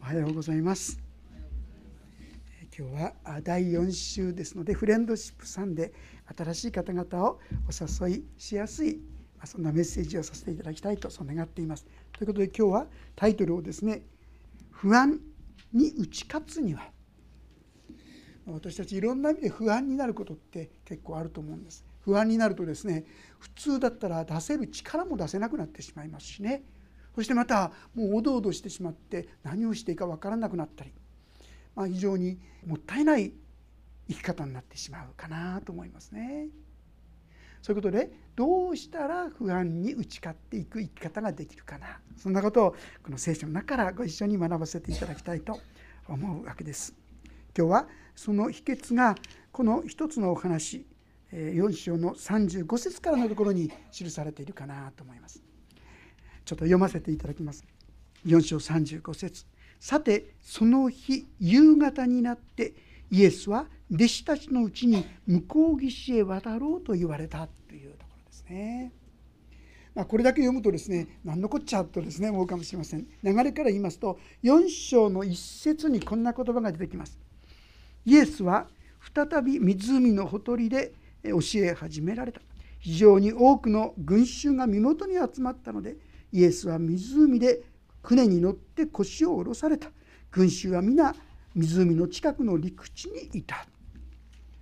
おはようございます。今日は第4週ですのでフレンドシップさんで新しい方々をお誘いしやすいそんなメッセージをさせていただきたいとそう願っています。ということで今日はタイトルをですね不安に打ち勝つには。私たちいろんな意味で不安になることって結構あると思うんです。不安になるとですね普通だったら出せる力も出せなくなってしまいますしね。そしてまたもうおどおどしてしまって何をしていいか分からなくなったり、まあ、非常にもったいない生き方になってしまうかなと思いますね。そういうことでどうしたら不安に打ち勝っていく生き方ができるかなそんなことをこの聖書の中からご一緒に学ばせていただきたいと思うわけです。今日はその秘訣がこの一つのお話4章の35節からのところに記されているかなと思います。ちょっと読ませていただきます。4章35節さてその日夕方になってイエスは弟子たちのうちに向こう岸へ渡ろうと言われたというところですね。まあ、これだけ読むとですね何のこっちゃとですね思うかもしれません。流れから言いますと4章の一節にこんな言葉が出てきます。イエスは再び湖のほとりで教え始められた非常に多くの群衆が身元に集まったのでイエスは湖で船に乗って腰を下ろされた。群衆は皆湖の近くの陸地にいた。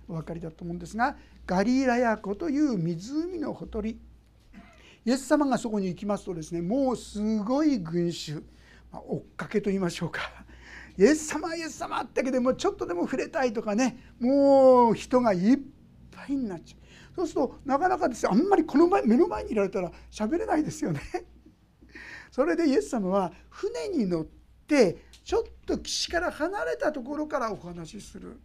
お分かりだと思うんですがガリラヤ湖という湖のほとり。イエス様がそこに行きますとですねもうすごい群衆、まあ、追っかけと言いましょうか。イエス様イエス様ってだけでもちょっとでも触れたいとかね。もう人がいっぱいになっちゃう。そうするとなかなかですあんまりこの前目の前にいられたら喋れないですよね。それでイエス様は船に乗ってちょっと岸から離れたところからお話しする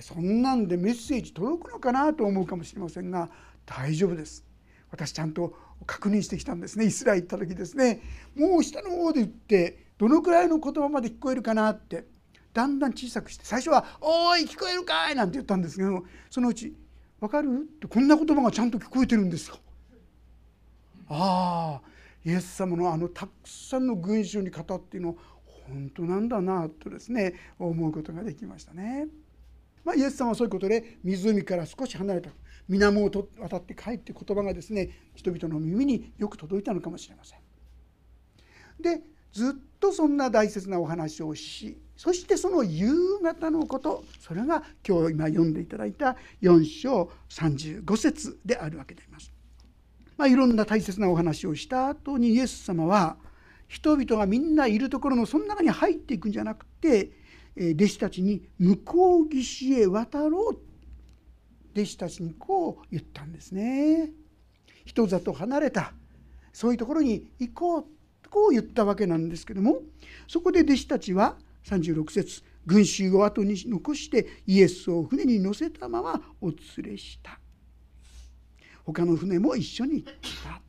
そんなんでメッセージ届くのかなと思うかもしれませんが大丈夫です私ちゃんと確認してきたんですねイスラエル行った時ですねもう下の方で言ってどのくらいの言葉まで聞こえるかなってだんだん小さくして最初は「おい聞こえるかい!」なんて言ったんですけどそのうち「分かる?」ってこんな言葉がちゃんと聞こえてるんですよ。ああイエス様のあのたくさんの群衆に語っていうの本当なんだなとですね思うことができましたね。まあ、イエス様はそういうことで湖から少し離れた水面を渡って帰って言葉がですね人々の耳によく届いたのかもしれません。でずっとそんな大切なお話をしそしてその夕方のことそれが今日今読んでいただいた4章35節であるわけであります。まあ、いろんな大切なお話をした後にイエス様は人々がみんないるところのその中に入っていくんじゃなくて弟子たちに向こう岸へ渡ろう弟子たちにこう言ったんですね。人里離れたそういうところに行こうこう言ったわけなんですけどもそこで弟子たちは36節群衆を後に残してイエスを船に乗せたままお連れした他の船も一緒に行った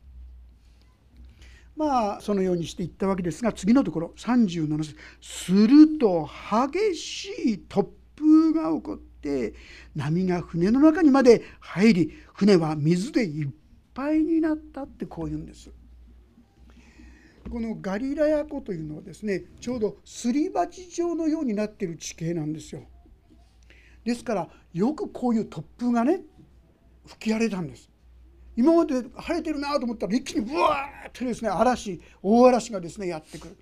まあそのようにして行ったわけですが次のところ37節すると激しい突風が起こって波が船の中にまで入り船は水でいっぱいになったってこう言うんです。このガリラヤ湖というのはですねちょうどすり鉢状のようになっている地形なんですよ。ですからよくこういう突風がね吹き荒れたんです。今まで晴れてるなと思ったら一気にブワーッとですね嵐大嵐がですねやってくる。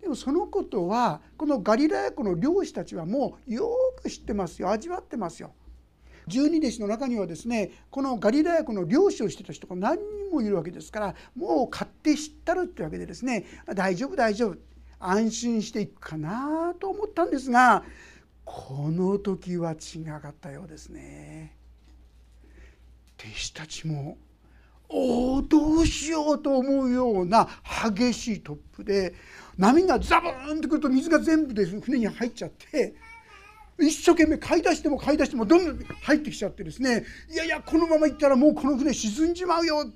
でもそのことはこのガリラヤ湖の漁師たちはもうよく知ってますよ味わってますよ。十二弟子の中にはですねこのガリラヤ湖の漁師をしてた人が何人もいるわけですからもう勝手知ったるってわけでですね大丈夫大丈夫安心していくかなと思ったんですがこの時は違かったようですね。弟子たちもおおどうしようと思うような激しい突風で波がザブーンってくると水が全部で船に入っちゃって一生懸命買い出しても買い出してもどんどん入ってきちゃってですねいやいやこのまま行ったらもうこの船沈んじまうよ。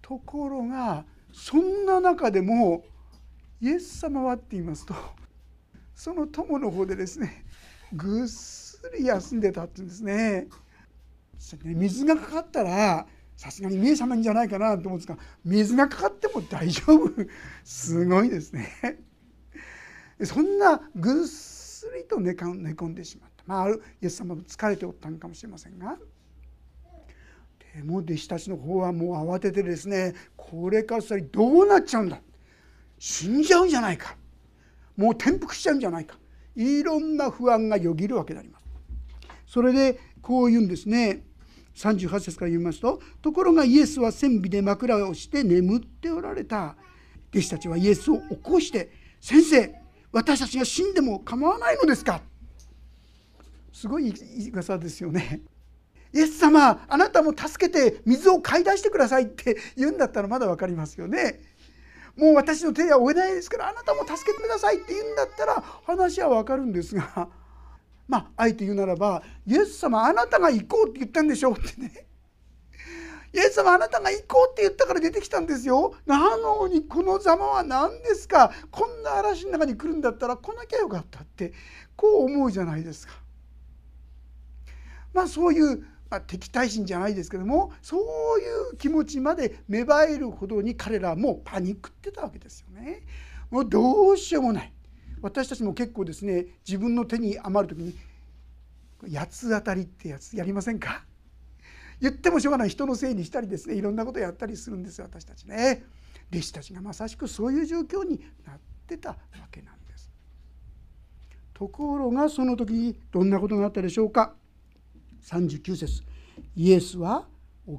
ところがそんな中でもイエス様はって言いますとその友の方でですねぐっすり休んでたって言うんですね。水がかかったらさすがに見え様んじゃないかなと思うんですが水がかかっても大丈夫。すごいですね。そんなぐっすりと寝込んでしまった。まああるイエス様も疲れておったんかもしれませんが。でも弟子たちの方はもう慌ててですねこれから先どうなっちゃうんだ。死んじゃうんじゃないか。もう転覆しちゃうんじゃないか。いろんな不安がよぎるわけであります。それでこう言うんですね38節から言いますとところがイエスは船尾で枕をして眠っておられた弟子たちはイエスを起こして「先生私たちが死んでも構わないのですか?」すごい言い方ですよね。イエス様あなたも助けて水を買い出してくださいって言うんだったらまだ分かりますよね。もう私の手は負えないですからあなたも助けてくださいって言うんだったら話は分かるんですがまああえて言うならばイエス様あなたが行こうって言ったんでしょうってね。イエス様あなたが行こうって言ったから出てきたんですよ。なのにこのざまは何ですか？こんな嵐の中に来るんだったら来なきゃよかったって。こう思うじゃないですか。まあそういうまあ、敵対心じゃないですけどもそういう気持ちまで芽生えるほどに彼らはもうパニックってたわけですよね。もうどうしようもない。私たちも結構ですね自分の手に余る時に八つ当たりってやつやりませんか？言ってもしょうがない人のせいにしたりですねいろんなことやったりするんです私たちね。弟子たちがまさしくそういう状況になってたわけなんです。ところがその時にどんなことがあったでしょうか？39節イエスは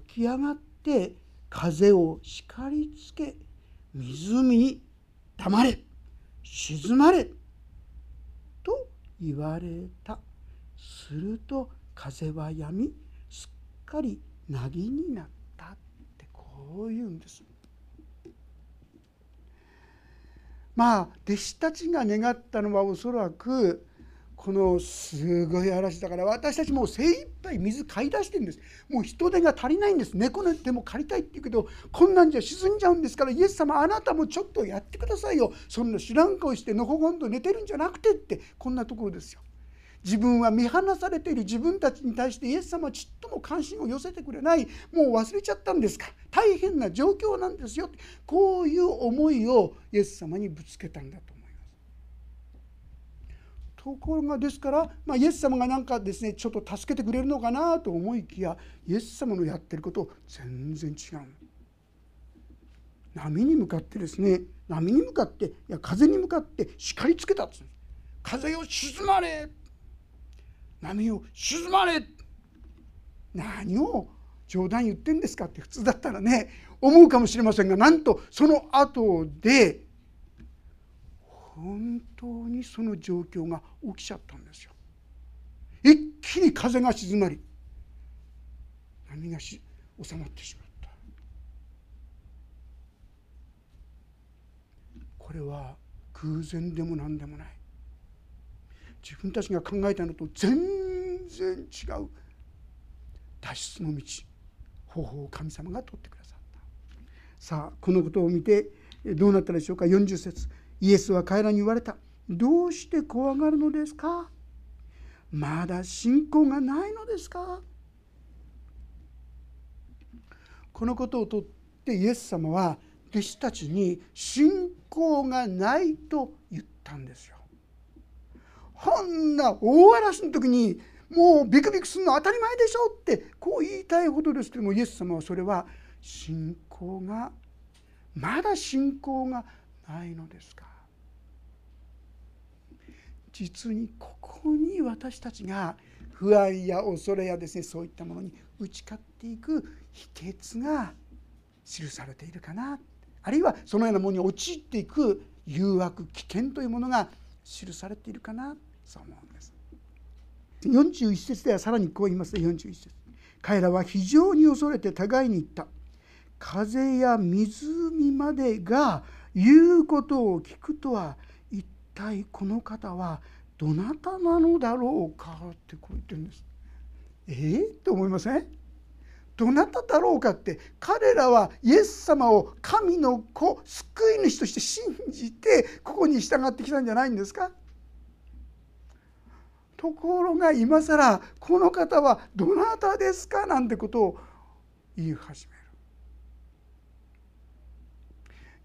起き上がって風を叱りつけ湖に黙れ沈まれと言われた。すると風はやみすっかりなぎになったってこう言うんです。まあ弟子たちが願ったのはおそらくこのすごい嵐だから私たちもう精一杯水買い出してるんです。もう人手が足りないんです。猫の手も借りたいって言うけどこんなんじゃ沈んじゃうんですから。イエス様あなたもちょっとやってくださいよ。そんな知らん顔してのほほんと寝てるんじゃなくてってこんなところですよ。自分は見放されている。自分たちに対してイエス様はちっとも関心を寄せてくれない。もう忘れちゃったんですか。大変な状況なんですよ。こういう思いをイエス様にぶつけたんだと。ところがですから、まあ、イエス様が何かですねちょっと助けてくれるのかなと思いきやイエス様のやってること全然違う。波に向かってですね波に向かっていや風に向かって叱りつけたっつ風を沈まれ。波を沈まれ。何を冗談言ってんですかって普通だったらね思うかもしれませんがなんとその後で本当にその状況が起きちゃったんですよ。一気に風が静まり波がし収まってしまった。これは偶然でも何でもない。自分たちが考えたのと全然違う。脱出の道方法を神様が取ってくださった。さあこのことを見てどうなったでしょうか。40節。イエスは彼らに言われた。どうして怖がるのですか？まだ信仰がないのですか？このことをとってイエス様は弟子たちに信仰がないと言ったんですよ。こんな大嵐の時にもうビクビクするの当たり前でしょってこう言いたいほどですけどもイエス様はそれは信仰がまだ信仰がないのですか？実にここに私たちが不安や恐れやですねそういったものに打ち勝っていく秘訣が記されているかな。あるいはそのようなものに陥っていく誘惑危険というものが記されているかな。そう思うんです。41節ではさらにこう言いますね。41節。彼らは非常に恐れて互いに言った。風や湖までが言うことを聞くとは体この方はどなたなのだろうかってこう言ってるんです。えー、って思いませんどなただろうかって彼らはイエス様を神の子救い主として信じてここに従ってきたんじゃないんですか？ところが今更この方はどなたですかなんてことを言い始める。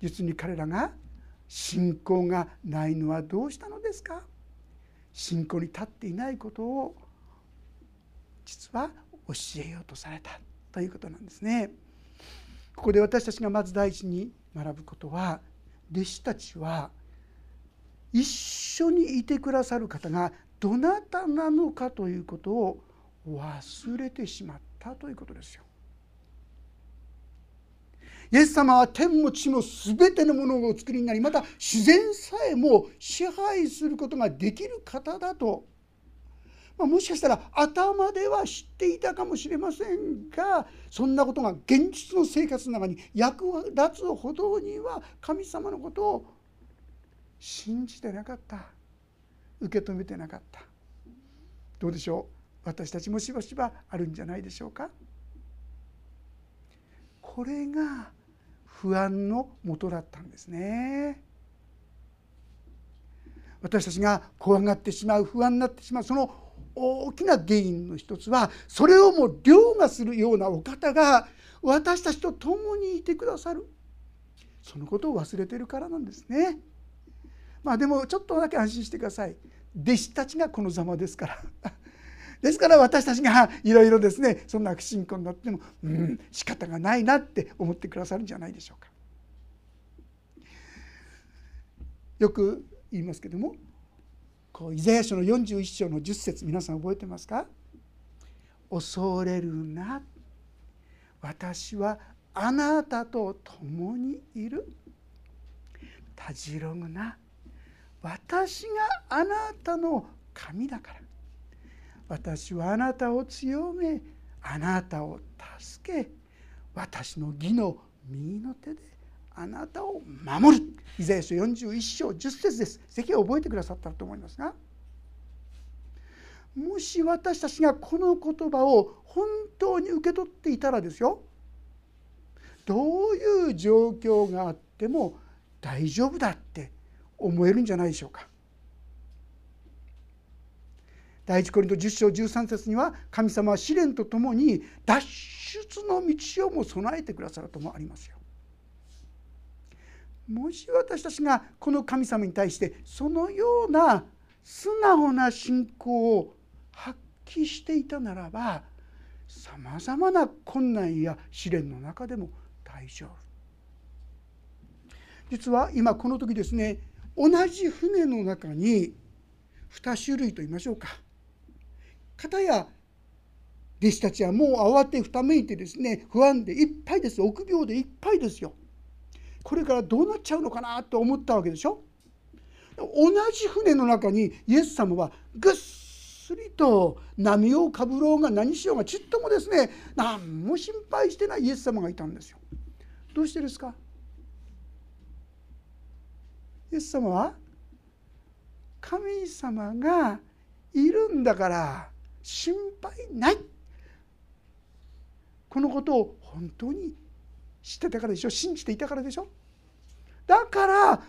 実に彼らが信仰がないのはどうしたのですか？信仰に立っていないことを実は教えようとされたということなんですね。ここで私たちがまず第一に学ぶことは弟子たちは一緒にいてくださる方がどなたなのかということを忘れてしまったということですよ。イエス様は天も地も全てのものをお作りになりまた自然さえも支配することができる方だと、まあ、もしかしたら頭では知っていたかもしれませんがそんなことが現実の生活の中に役立つほどには神様のことを信じてなかった。受け止めてなかった。どうでしょう？私たちもしばしばあるんじゃないでしょうか？これが不安のもとだったんですね。私たちが怖がってしまう不安になってしまうその大きな原因の一つはそれをもう凌駕するようなお方が私たちと共にいてくださる。そのことを忘れてるからなんですね。まあでもちょっとだけ安心してください。弟子たちがこのざまですから。ですから私たちがいろいろですねそんな不信仰になってもうん仕方がないなって思ってくださるんじゃないでしょうか。よく言いますけどもこうイザヤ書の41章の10節皆さん覚えてますか？恐れるな私はあなたと共にいる。たじろぐな私があなたの神だから。私はあなたを強めあなたを助け私の義の右の手であなたを守る。イザヤ書41章10節です。ぜひ覚えてくださったと思いますが。もし私たちがこの言葉を本当に受け取っていたらですよ。どういう状況があっても大丈夫だって思えるんじゃないでしょうか。第一コリント10章13節には神様は試練とともに脱出の道をも備えてくださるともありますよ。もし私たちがこの神様に対してそのような素直な信仰を発揮していたならばさまざまな困難や試練の中でも大丈夫。実は今この時ですね同じ船の中に2種類と言いましょうか片や弟子たちはもう慌てふためいてですね不安でいっぱいです臆病でいっぱいですよ。これからどうなっちゃうのかなと思ったわけでしょ。同じ船の中にイエス様はぐっすりと波をかぶろうが何しようがちっともですね何も心配してないイエス様がいたんですよ。どうしてですか？イエス様は神様がいるんだから心配ないこのことを本当に知ってたからでしょ？信じていたからでしょ？だから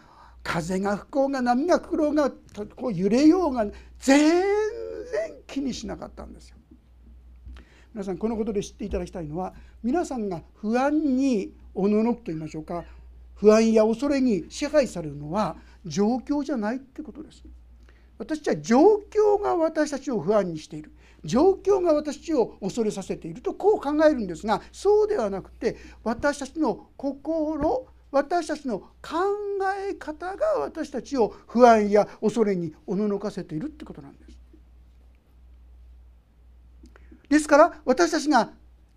風が吹こうが波が来ろうがこう揺れようが全然気にしなかったんですよ。皆さんこのことで知っていただきたいのは皆さんが不安におののくと言いましょうか不安や恐れに支配されるのは状況じゃないってことです。私は状況が私たちを不安にしている状況が私を恐れさせているとこう考えるんですがそうではなくて私たちの心私たちの考え方が私たちを不安や恐れにおののかせているってことなんです。ですから私たちが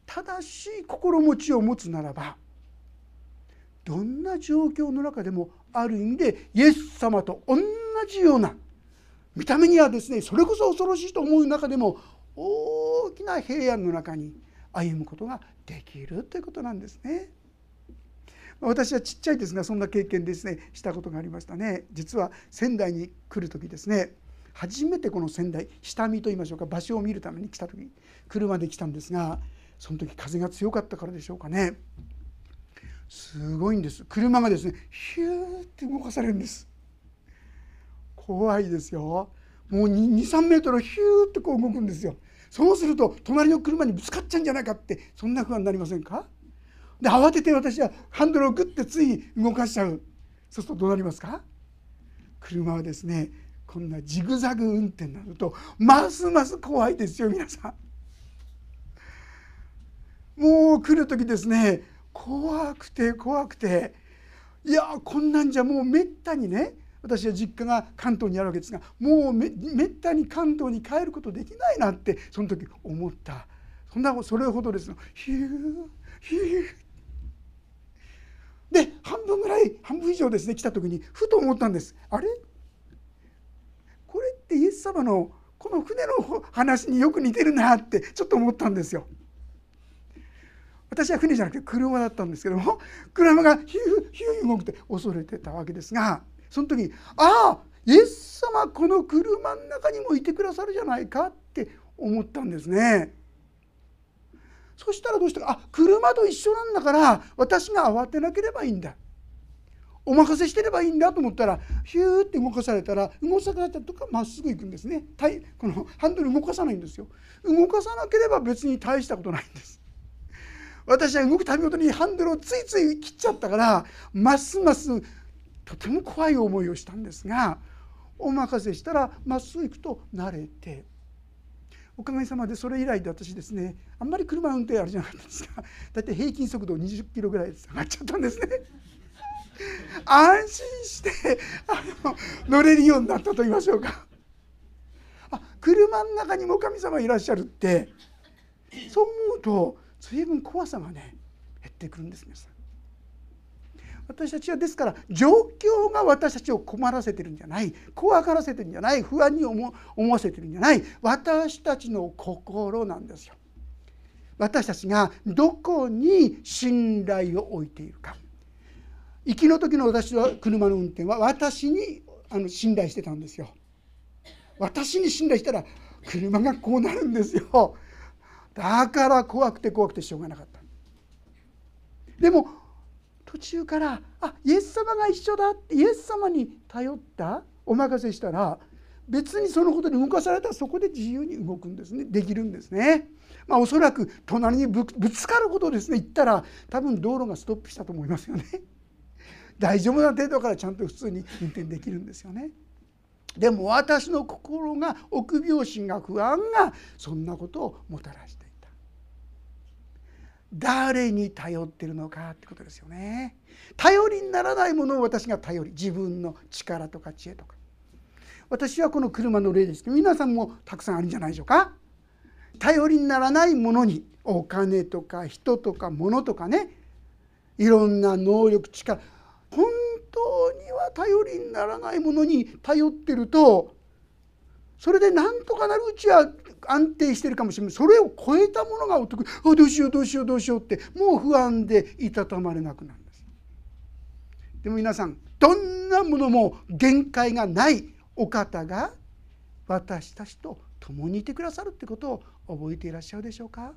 正しい心持ちを持つならばどんな状況の中でもある意味でイエス様と同じような見た目にはですねそれこそ恐ろしいと思う中でも大きな平安の中に歩むことができるということなんですね。私はちっちゃいですがそんな経験ですねしたことがありましたね。実は仙台に来る時ですね初めてこの仙台下見と言いましょうか場所を見るために来た時車で来たんですがその時風が強かったからでしょうかね。すごいんです。車がですねヒューって動かされるんです。怖いですよ。もう23メートルヒューってこう動くんですよ。そうすると隣の車にぶつかっちゃうんじゃないかってそんな不安になりませんか？で慌てて私はハンドルをグッてつい動かしちゃう。そうするとどうなりますか？車はですねこんなジグザグ運転になるとますます怖いですよ皆さん。もう来る時ですね怖くて怖くて。いやこんなんじゃもうめったにね私は実家が関東にあるわけですがもうめめったに関東に帰ることできないなってその時思った。そんなそれほどですヒューヒューで半分ぐらい半分以上ですね来た時にふと思ったんです。あれ？これってイエス様のこの船の話によく似てるなってちょっと思ったんですよ。私は船じゃなくて車だったんですけども車がヒューヒュー動くて恐れてたわけですがその時に「ああイエス様この車の中にもいてくださるじゃないか」って思ったんですね。そしたらどうしたかあ車と一緒なんだから私が慌てなければいいんだ。お任せしてればいいんだと思ったらヒューって動かされたら動かされたとかまっすぐ行くんですね。このハンドル動かさないんですよ。動かさなければ別に大したことないんです。私は動くたびごとにハンドルをついつい切っちゃったからますますとても怖い思いをしたんですがお任せしたらまっすぐ行くと慣れておかげさまでそれ以来で私ですねあんまり車運転あるじゃなかったですか大体平均速度20キロぐらい下がっちゃったんですね。安心してあの乗れるようになったと言いましょうか。あ車の中にも神様いらっしゃるってそう思うと随分怖さがね減ってくるんです皆さ。私たちはですから状況が私たちを困らせてるんじゃない怖がらせてるんじゃない不安に思わせてるんじゃない私たちの心なんですよ。私たちがどこに信頼を置いているか行きの時の私は車の運転は私にあの信頼してたんですよ。私に信頼したら車がこうなるんですよ。だから怖くて怖くてしょうがなかった。でも途中からあイエス様が一緒だってイエス様に頼ったお任せしたら別にそのことに動かされたらそこで自由に動くんですねできるんですね。まあ、おそらく隣にぶつかることですね言ったら多分道路がストップしたと思いますよね。大丈夫な程度からちゃんと普通に運転できるんですよね。でも私の心が臆病心が不安がそんなことをもたらして誰に頼ってるのかってことですよね。頼りにならないものを私が頼り自分の力とか知恵とか。私はこの車の例ですけど皆さんもたくさんあるんじゃないでしょうか。頼りにならないものにお金とか人とか物とかね。いろんな能力力。本当には頼りにならないものに頼ってるとそれでなんとかなるうちは安定してるかもしれない。それを超えたものがお得あどうしようどうしようどうしようってもう不安でいたたまれなくなるんです。でも皆さんどんなものも限界がないお方が私たちと共にいてくださるってことを覚えていらっしゃるでしょうか。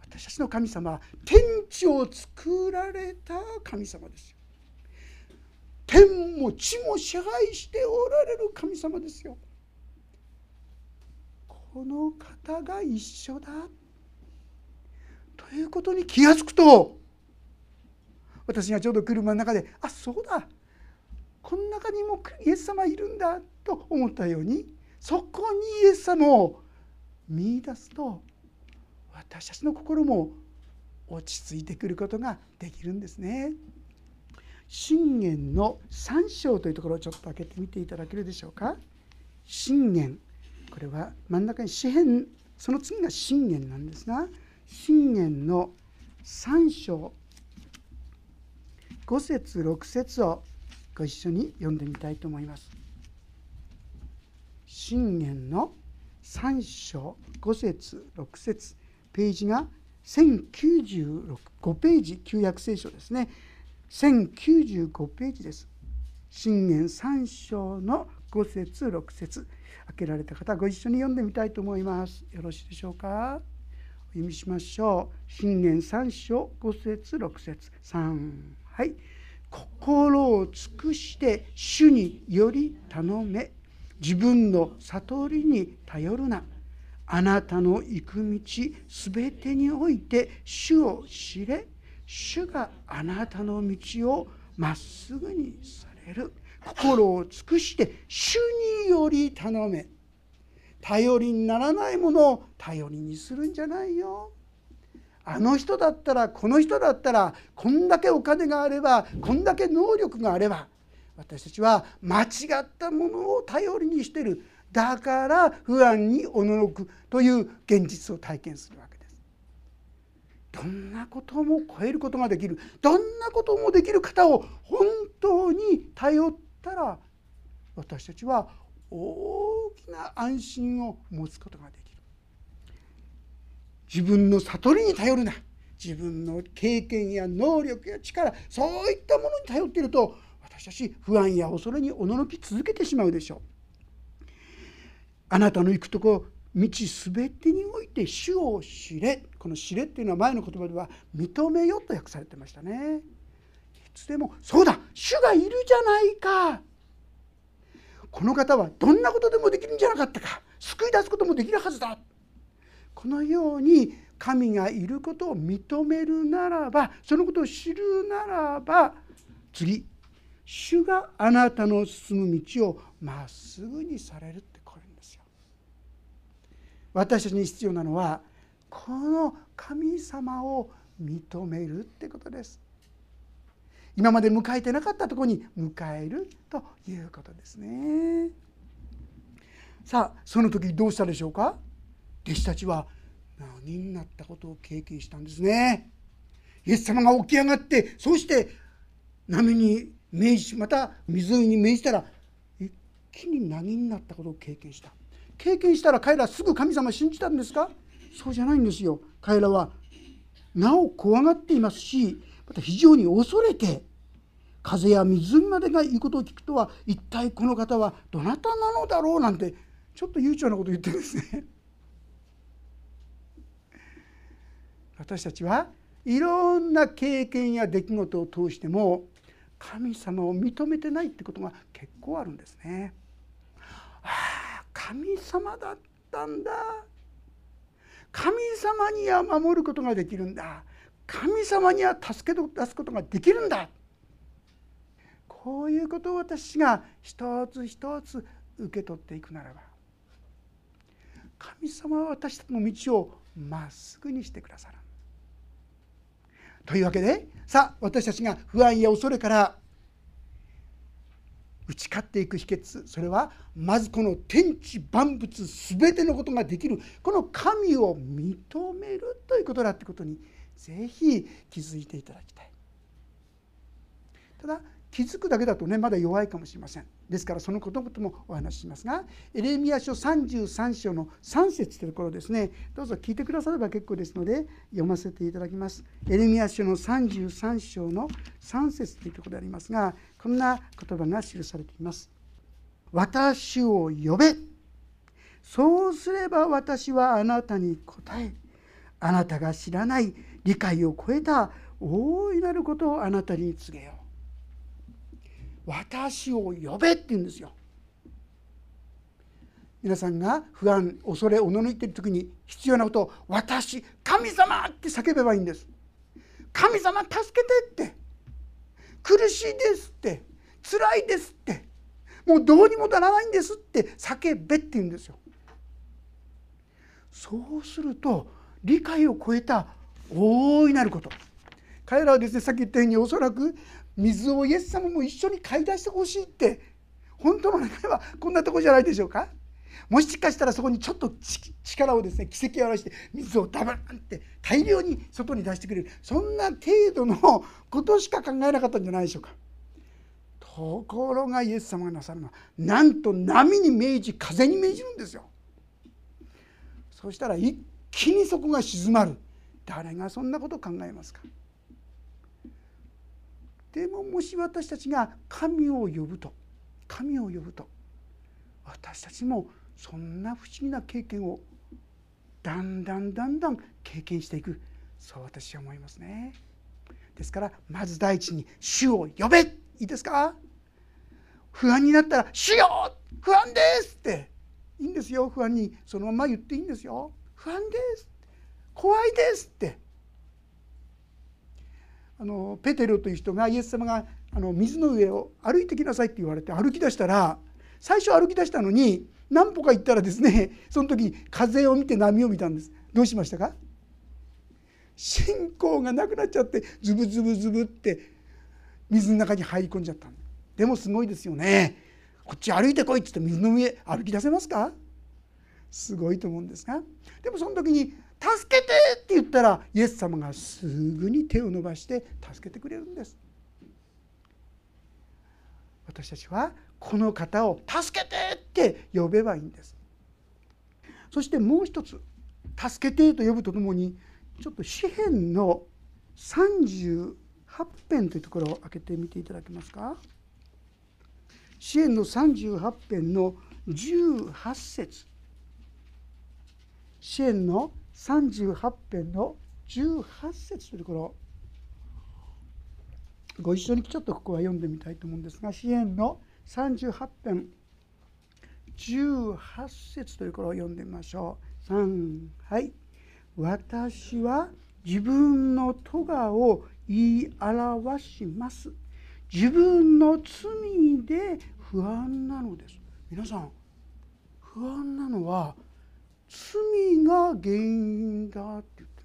私たちの神様は天地を作られた神様ですよ。天も地も支配しておられる神様ですよ。この方が一緒だということに気が付くと私がちょうど車の中であそうだこの中にもイエス様いるんだと思ったようにそこにイエス様を見いだすと私たちの心も落ち着いてくることができるんですね。信玄の3章というところをちょっと開けてみていただけるでしょうか。信玄これは真ん中に詩篇その次が信玄なんですが信玄の3章5節6節をご一緒に読んでみたいと思います。信玄の3章5節6節ページが1095ページ旧約聖書ですね1095ページです。信玄3章の5節6節開けられた方ご一緒に読んでみたいと思います。よろしいでしょうか？お読みしましょう。信玄3章5節6節。3はい。心を尽くして主により頼め。自分の悟りに頼るな。あなたの行く道すべてにおいて主を知れ。主があなたの道をまっすぐにされる。心を尽くして主により頼め。頼りにならないものを頼りにするんじゃないよ。あの人だったらこの人だったらこんだけお金があればこんだけ能力があれば私たちは間違ったものを頼りにしてる。だから不安におののくという現実を体験するわけです。どんなことも超えることができる。どんなこともできる方を本当に頼ったら私たちは大きな安心を持つことができる。自分の悟りに頼るな自分の経験や能力や力そういったものに頼っていると私たち不安や恐れにおののき続けてしまうでしょう。あなたの行くとこ道すべてにおいて主を知れこの知れっていうのは前の言葉では認めよと訳されてましたねいつでもそうだ主がいるじゃないか。この方はどんなことでもできるんじゃなかったか。救い出すこともできるはずだ。このように神がいることを認めるならばそのことを知るならば次主があなたの進む道をまっすぐにされるってこれですよ。私たちに必要なのはこの神様を認めるってことです。今まで迎えてなかったとこに迎えるということですね。さあその時どうしたでしょうか？弟子たちは何になったことを経験したんですね。イエス様が起き上がってそして波に命じまた湖に命じたら一気に何になったことを経験した。経験したら彼らすぐ神様信じたんですか？そうじゃないんですよ。彼らはなお怖がっていますしまた非常に恐れて風や湖までが言うことを聞くとは一体この方はどなたなのだろうなんてちょっと悠長なこと言ってるんですね。私たちはいろんな経験や出来事を通しても神様を認めてないってことが結構あるんですね。あ神様だったんだ神様には守ることができるんだ神様には助け出すことができるんだこういうことを私が一つ一つ受け取っていくならば神様は私たちの道をまっすぐにしてくださる。というわけでさあ私たちが不安や恐れから打ち勝っていく秘訣それはまずこの天地万物全てのことができるこの神を認めるということだってことにぜひ気づいていただきたい。ただ気づくだけだとねまだ弱いかもしれません。ですからそのこともお話ししますがエレミア書33章の3節というところですね。どうぞ聞いてくだされば結構ですので読ませていただきます。エレミア書の33章の3節というところでありますがこんな言葉が記されています。私を呼べ。そうすれば私はあなたに答えあなたが知らない。理解を超えた大いなることをあなたに告げよう。私を呼べって言うんですよ。皆さんが不安恐れおののいている時に必要なことを「私神様!」って叫べばいいんです。神様助けてって。苦しいですって。辛いですって。もうどうにもならないんですって。叫べって言うんですよ。そうすると理解を超えた大いなること彼らはですねさっき言ったようにおそらく水をイエス様も一緒に買い出してほしいって本当の願いはこんなとこじゃないでしょうかもしかしたらそこにちょっと力をですね奇跡を表して水をダバンって大量に外に出してくれるそんな程度のことしか考えなかったんじゃないでしょうか。ところがイエス様がなさるのはなんと波に命じ風に命じるんですよ。そしたら一気にそこが静まる誰がそんなこと考えますか？でももし私たちが神を呼ぶと神を呼ぶと私たちもそんな不思議な経験をだんだんだんだん経験していくそう私は思いますね。ですからまず第一に「主を呼べ!」いいですか？不安になったら「主よ不安です!」っていいんですよ不安にそのまま言っていいんですよ不安です怖いですって。あのペテロという人がイエス様があの水の上を歩いてきなさいって言われて歩き出したら最初歩き出したのに何歩か行ったらですねその時に風を見て波を見たんです。どうしましたか？信仰がなくなっちゃってズブズブズブって水の中に入り込んじゃったでもすごいですよね。こっち歩いてこいっつって水の上歩き出せますか？すごいと思うんですが。でもその時に「助けて!」って言ったらイエス様がすぐに手を伸ばして助けてくれるんです私たちはこの方を「助けて!」って呼べばいいんですそしてもう一つ「助けて!」と呼ぶとともにちょっと詩篇の38編というところを開けてみていただけますか詩篇の38編の18節詩篇の38編の18節というところご一緒にちょっとここは読んでみたいと思うんですが詩篇の38編18節というところを読んでみましょう。3はい。私は自分の咎を言い表します。自分の罪で不安なのです。皆さん不安なのは罪が原因だって言って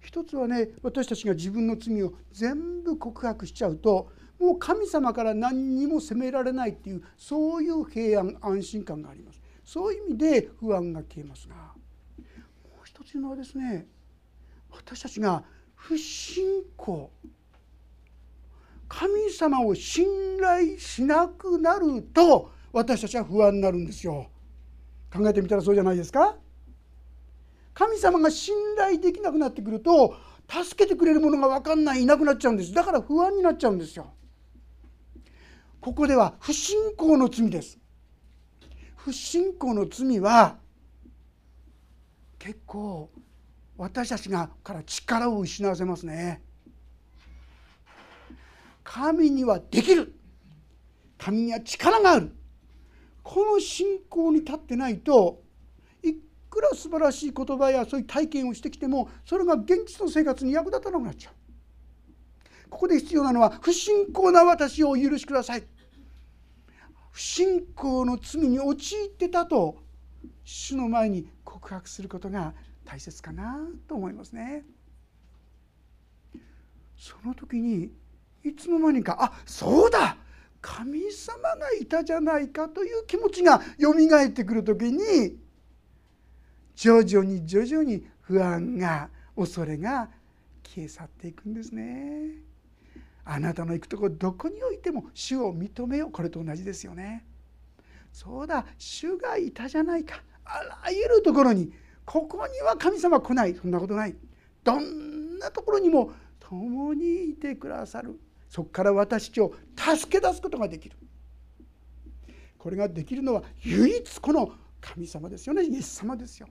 一つはね私たちが自分の罪を全部告白しちゃうともう神様から何にも責められないっていうそういう平安安心感があります。そういう意味で不安が消えますがもう一つのはですね私たちが不信仰神様を信頼しなくなると私たちは不安になるんですよ。考えてみたらそうじゃないですか。神様が信頼できなくなってくると助けてくれるものが分かんないいなくなっちゃうんです。だから不安になっちゃうんですよ。ここでは不信仰の罪です。不信仰の罪は結構私たちがから力を失わせますね。神にはできる。神には力がある。この信仰に立ってないといくら素晴らしい言葉やそういう体験をしてきてもそれが現実の生活に役立たなくなっちゃう。ここで必要なのは不信仰な私をお許しください不信仰の罪に陥ってたと主の前に告白することが大切かなと思いますね。その時にいつの間にかあそうだ神様がいたじゃないかという気持ちがよみがえってくる時に徐々に徐々に不安が恐れが消え去っていくんですね。あなたの行くところどこにおいても主を認めよう。これと同じですよね。そうだ主がいたじゃないか。あらゆるところにここには神様来ない。そんなことない。どんなところにも共にいてくださる。そこから私たちを助け出すことができる。これができるのは唯一この神様ですよね。イエス様ですよ。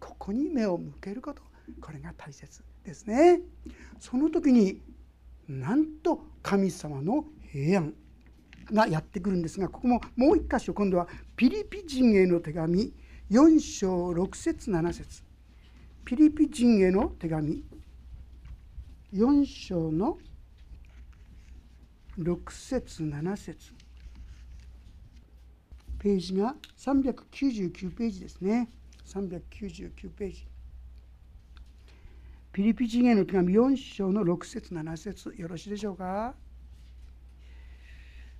ここに目を向けること。これが大切ですね。その時になんと神様の平安がやってくるんですがここももう一箇所今度はピリピ人への手紙。4章6節7節。ピリピ人への手紙。4章の6 6節7節。ページが399ページですね。399ページ。ピリピ人への手紙4章の6節7節。よろしいでしょうか？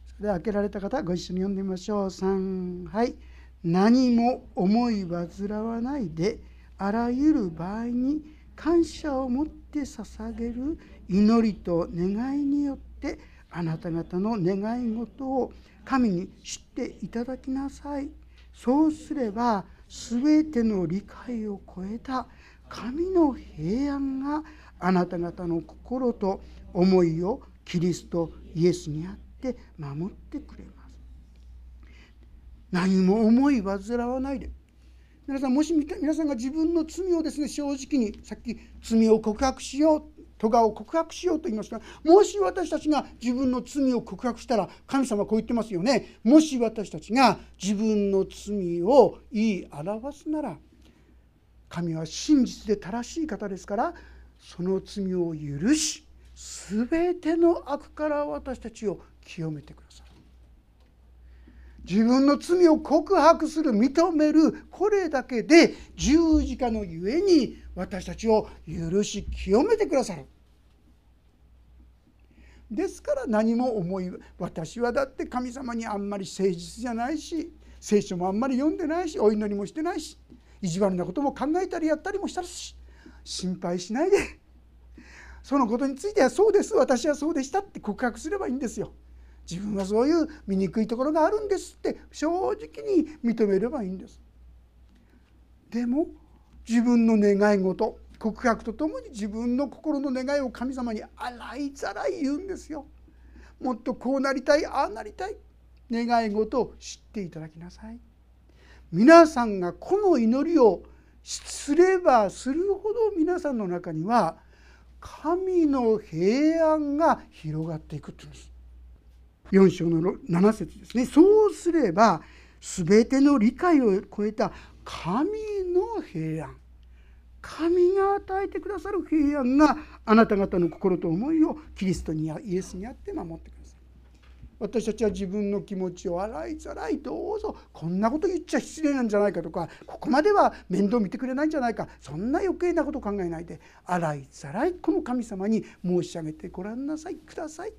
それでは開けられた方ご一緒に読んでみましょう。3はい。何も思い煩わないであらゆる場合に感謝を持って捧げる祈りと願いによってあなた方の願い事を神に知っていただきなさい。そうすれば全ての理解を超えた神の平安があなた方の心と思いをキリストイエスにあって守ってくれます。何も思い煩わないで。皆さんもし皆さんが自分の罪をですね正直にさっき罪を告白しよう。咎を告白しようと言いますがもし私たちが自分の罪を告白したら神様はこう言ってますよね。もし私たちが自分の罪を言い表すなら神は真実で正しい方ですからその罪を許し全ての悪から私たちを清めてください。自分の罪を告白する認めるこれだけで十字架のゆえに私たちを許し清めてくださるですから何も思い私はだって神様にあんまり誠実じゃないし聖書もあんまり読んでないしお祈りもしてないし意地悪なことも考えたりやったりもしたし心配しないでそのことについてはそうです私はそうでしたって告白すればいいんですよ。自分はそういう醜いところがあるんですって正直に認めればいいんです。でも自分の願い事告白とともに自分の心の願いを神様に洗いざらい言うんですよ。もっとこうなりたいああなりたい願い事を知っていただきなさい。皆さんがこの祈りをすればするほど皆さんの中には神の平安が広がっていくというんです。4章の7節ですね。そうすれば全ての理解を超えた神の平安。神が与えてくださる平安があなた方の心と思いをキリストにイエスにあって守ってください。私たちは自分の気持ちを洗いざらいどうぞこんなこと言っちゃ失礼なんじゃないかとかここまでは面倒見てくれないんじゃないかそんな余計なこと考えないで洗いざらいこの神様に申し上げてごらんなさいください。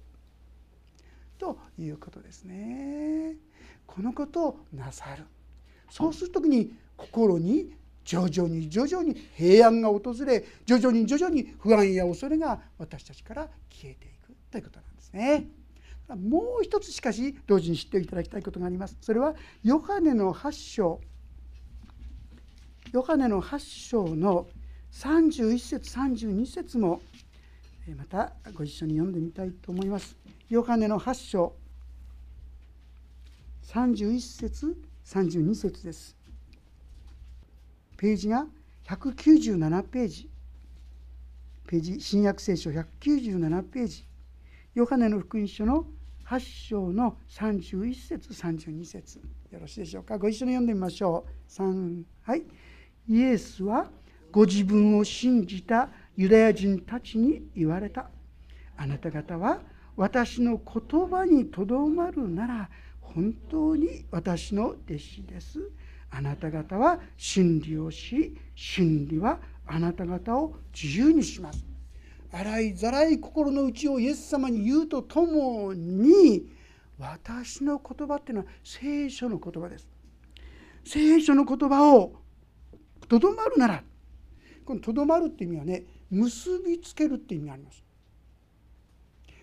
ということですね。このことをなさるそうする時に心に徐々に徐々に平安が訪れ徐々に徐々に不安や恐れが私たちから消えていくということなんですね。もう一つしかし同時に知っていただきたいことがあります。それはヨハネの8章ヨハネの8章の31節32節もまたご一緒に読んでみたいと思います。ヨハネの8章31節32節です。ページが197ページ。ページ新約聖書197ページ。ヨハネの福音書の8章の31節32節よろしいでしょうか？ご一緒に読んでみましょう3はいイエスはご自分を信じたユダヤ人たちに言われたあなた方は私の言葉にとどまるなら本当に私の弟子です。あなた方は真理を知り真理はあなた方を自由にします。洗いざらい心の内をイエス様に言うとともに私の言葉っていうのは聖書の言葉です。聖書の言葉をとどまるならこのとどまるって意味はね結びつけるって意味があります。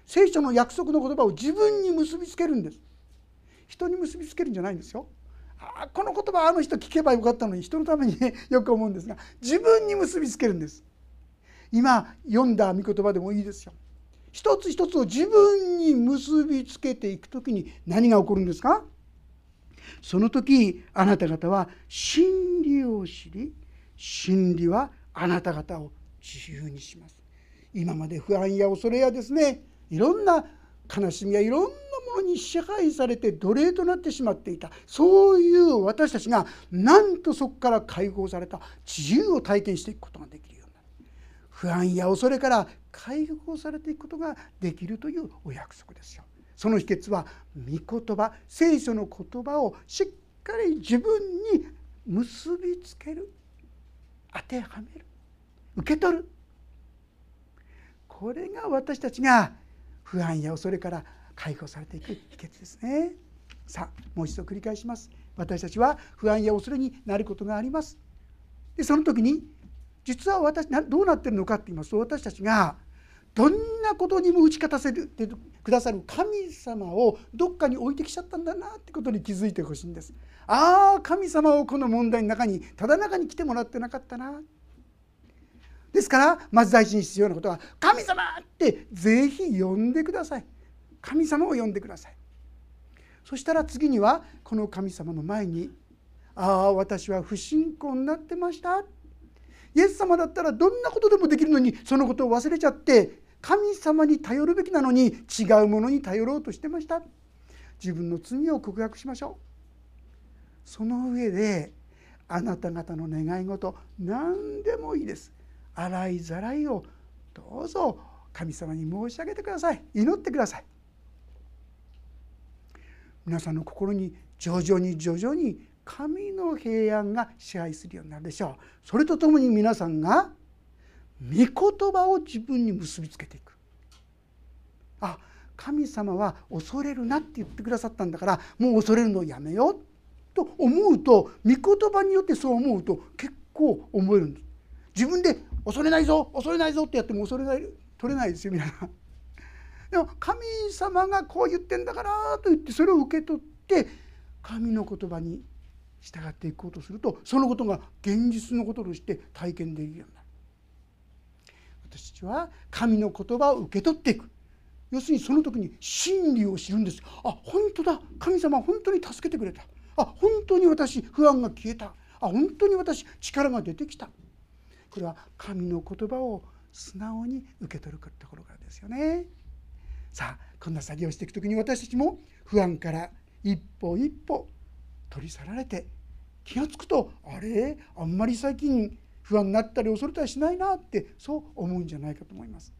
聖書の約束の言葉を自分に結びつけるんです。人に結びつけるんじゃないんですよ。あこの言葉あの人聞けばよかったのに人のためにね よく思うんですが自分に結びつけるんです。今読んだ御言葉でもいいですよ。一つ一つを自分に結びつけていく時に何が起こるんですか？その時あなた方は真理を知り真理はあなた方を自由にします。今まで不安や恐れやですねいろんな悲しみやいろんなものに支配されて奴隷となってしまっていたそういう私たちがなんとそこから解放された自由を体験していくことができるようになる。不安や恐れから解放されていくことができるというお約束ですよ。その秘訣は御言葉聖書の言葉をしっかり自分に結びつける当てはめる。受け取る。これが私たちが不安や恐れから解放されていく秘訣ですね。さあもう一度繰り返します。私たちは不安や恐れになることがあります。でその時に実は私どうなってるのかって言いますと私たちがどんなことにも打ち勝たせてくださる神様をどっかに置いてきちゃったんだなってことに気づいてほしいんです。ああ神様をこの問題の中にただ中に来てもらってなかったな。ですからまず第一に必要なことは「神様!」ってぜひ呼んでください。神様を呼んでください。そしたら次にはこの神様の前に「ああ私は不信仰になってました」イエス様だったらどんなことでもできるのにそのことを忘れちゃって神様に頼るべきなのに違うものに頼ろうとしてました。自分の罪を告白しましょう。その上であなた方の願い事何でもいいです。洗いざらいをどうぞ神様に申し上げてください。祈ってください。皆さんの心に徐々に徐々に神の平安が支配するようになるでしょう。それとともに皆さんが御言葉を自分に結びつけていく。あ神様は恐れるなって言ってくださったんだからもう恐れるのをやめようと思うと御言葉によってそう思うと結構思えるんです。自分で恐れないぞ恐れないぞってやっても恐れない取れないですよ皆さん。でも神様がこう言ってんだからと言ってそれを受け取って神の言葉に従っていこうとするとそのことが現実のこととして体験できるようになる。私たちは神の言葉を受け取っていく。要するにその時に真理を知るんです。あ本当だ。神様本当に助けてくれた。あ本当に私不安が消えた。あ本当に私力が出てきた。これは神の言葉を素直に受け取るところからですよねさあこんな作業をしていく時に私たちも不安から一歩一歩取り去られて気が付くとあれ？あんまり最近不安になったり恐れたりしないなってそう思うんじゃないかと思います。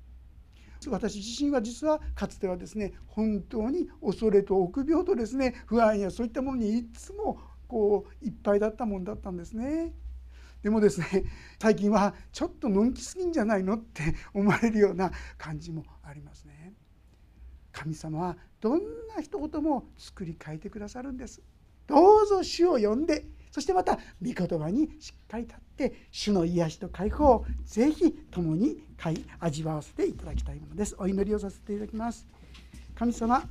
私自身は実はかつてはですね本当に恐れと臆病とですね不安やそういったものにいつもこういっぱいだったもんだったんですね。でもですね 最近はちょっとのんきすぎんじゃないのって 思われるような感じもありますね。神様はどんな一言も作り変えてくださるんです。どうぞ主を呼んでそしてまた御言葉にしっかり立って主の癒しと解放をぜひ共に味わわせていただきたいものですお祈りをさせていただきます神様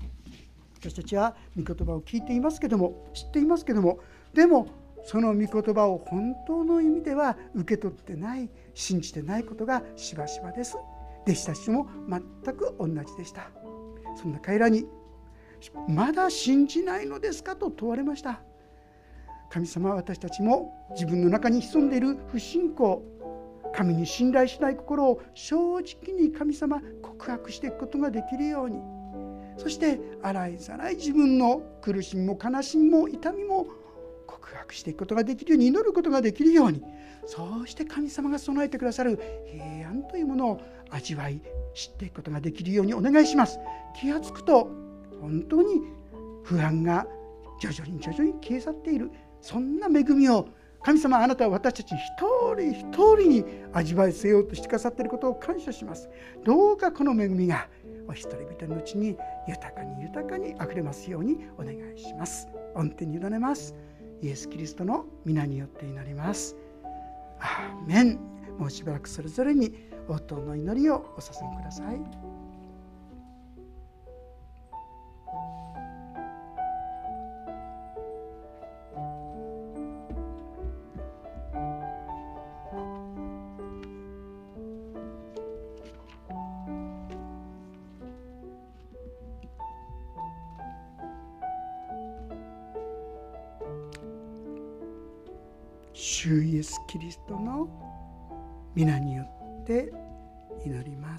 私たちは御言葉を聞いていますけども知っていますけどもでもその御言葉を本当の意味では受け取ってない信じてないことがしばしばです。弟子たちも全く同じでした。そんな彼らにまだ信じないのですかと問われました。神様は私たちも自分の中に潜んでいる不信仰。神に信頼しない心を正直に神様告白していくことができるように。そして洗いざらい自分の苦しみも悲しみも痛みも告白していくことができるように祈ることができるようにそうして神様が備えてくださる平安というものを味わい知っていくことができるようにお願いします。気が付くと本当に不安が徐々に徐々に消え去っている。そんな恵みを神様あなたは私たち一人一人に味わいせようとしてくださっていることを感謝します。どうかこの恵みがお一人一人のうちに豊かに豊かにあふれますようにお願いします。御手に委ねます。イエス・キリストの皆によって祈ります。アーメン。もうしばらくそれぞれに応答の祈りをお捧げください。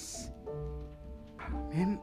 ます。アメン